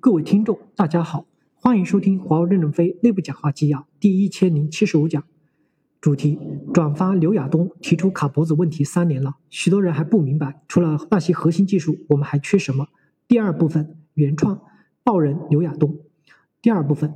各位听众，大家好，欢迎收听华为任正非内部讲话纪要第一千零七十五讲。主题：转发刘亚东提出卡脖子问题三年了，许多人还不明白，除了那些核心技术，我们还缺什么？第二部分，原创，报人刘亚东。第二部分，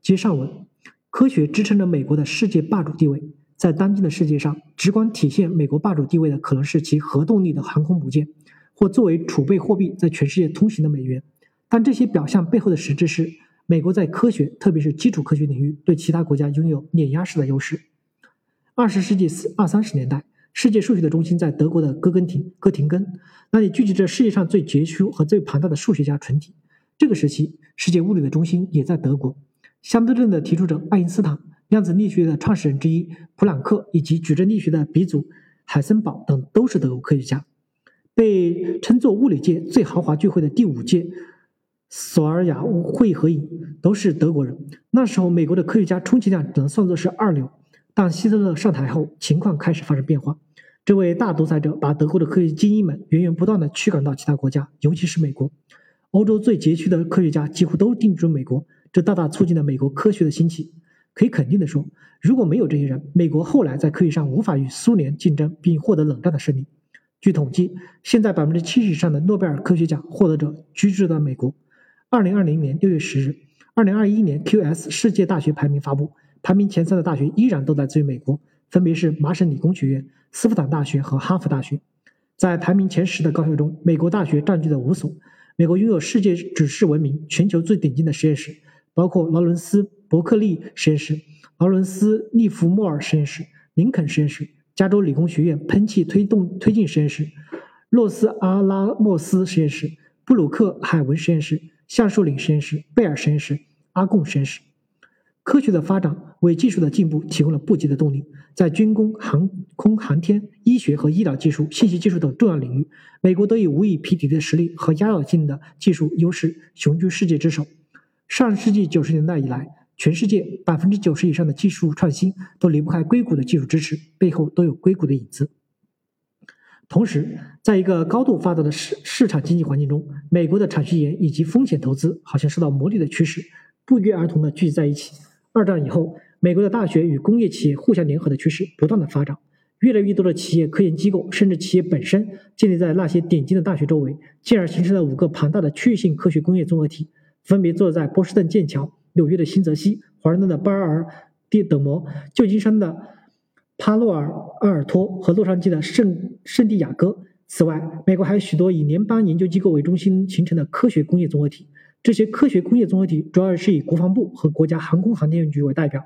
接上文，科学支撑着美国的世界霸主地位，在当今的世界上，直观体现美国霸主地位的可能是其核动力的航空母舰，或作为储备货币在全世界通行的美元。但这些表象背后的实质是，美国在科学，特别是基础科学领域，对其他国家拥有碾压式的优势。二十世纪四二三十年代，世界数学的中心在德国的哥根廷哥廷根，那里聚集着世界上最杰出和最庞大的数学家群体。这个时期，世界物理的中心也在德国。相对论的提出者爱因斯坦、量子力学的创始人之一普朗克以及矩阵力学的鼻祖海森堡等都是德国科学家。被称作物理界最豪华聚会的第五届。索尔雅会合影都是德国人。那时候，美国的科学家充其量只能算作是二流。但希特勒上台后，情况开始发生变化。这位大独裁者把德国的科学精英们源源不断地驱赶到其他国家，尤其是美国。欧洲最杰出的科学家几乎都定居美国，这大大促进了美国科学的兴起。可以肯定地说，如果没有这些人，美国后来在科学上无法与苏联竞争并获得冷战的胜利。据统计，现在百分之七十以上的诺贝尔科学奖获得者居住在美国。二零二零年六月十日，二零二一年 QS 世界大学排名发布，排名前三的大学依然都来自于美国，分别是麻省理工学院、斯坦福大学和哈佛大学。在排名前十的高校中，美国大学占据了五所。美国拥有世界举世闻名、全球最顶尖的实验室，包括劳伦斯伯克利实验室、劳伦斯利弗莫尔实验室、林肯实验室、加州理工学院喷气推动推进实验室、洛斯阿拉莫斯实验室、布鲁克海文实验室。橡树岭实验室、贝尔实验室、阿贡实验室，科学的发展为技术的进步提供了不竭的动力。在军工、航空航天、医学和医疗技术、信息技术等重要领域，美国都以无以匹敌的实力和压倒性的技术优势雄居世界之首。上世纪九十年代以来，全世界百分之九十以上的技术创新都离不开硅谷的技术支持，背后都有硅谷的影子。同时，在一个高度发达的市市场经济环境中，美国的产学研以及风险投资好像受到魔力的驱使，不约而同的聚集在一起。二战以后，美国的大学与工业企业互相联合的趋势不断的发展，越来越多的企业、科研机构甚至企业本身建立在那些顶尖的大学周围，进而形成了五个庞大的区域性科学工业综合体，分别坐落在波士顿剑桥、纽约的新泽西、华盛顿的巴尔的德摩、旧金山的。帕洛尔阿尔托和洛杉矶的圣圣地亚哥。此外，美国还有许多以联邦研究机构为中心形成的科学工业综合体。这些科学工业综合体主要是以国防部和国家航空航天局为代表。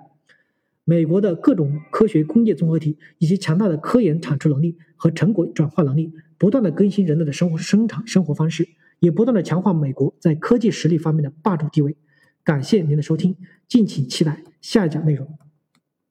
美国的各种科学工业综合体以及强大的科研产出能力和成果转化能力，不断的更新人类的生活生产生活方式，也不断的强化美国在科技实力方面的霸主地位。感谢您的收听，敬请期待下一讲内容。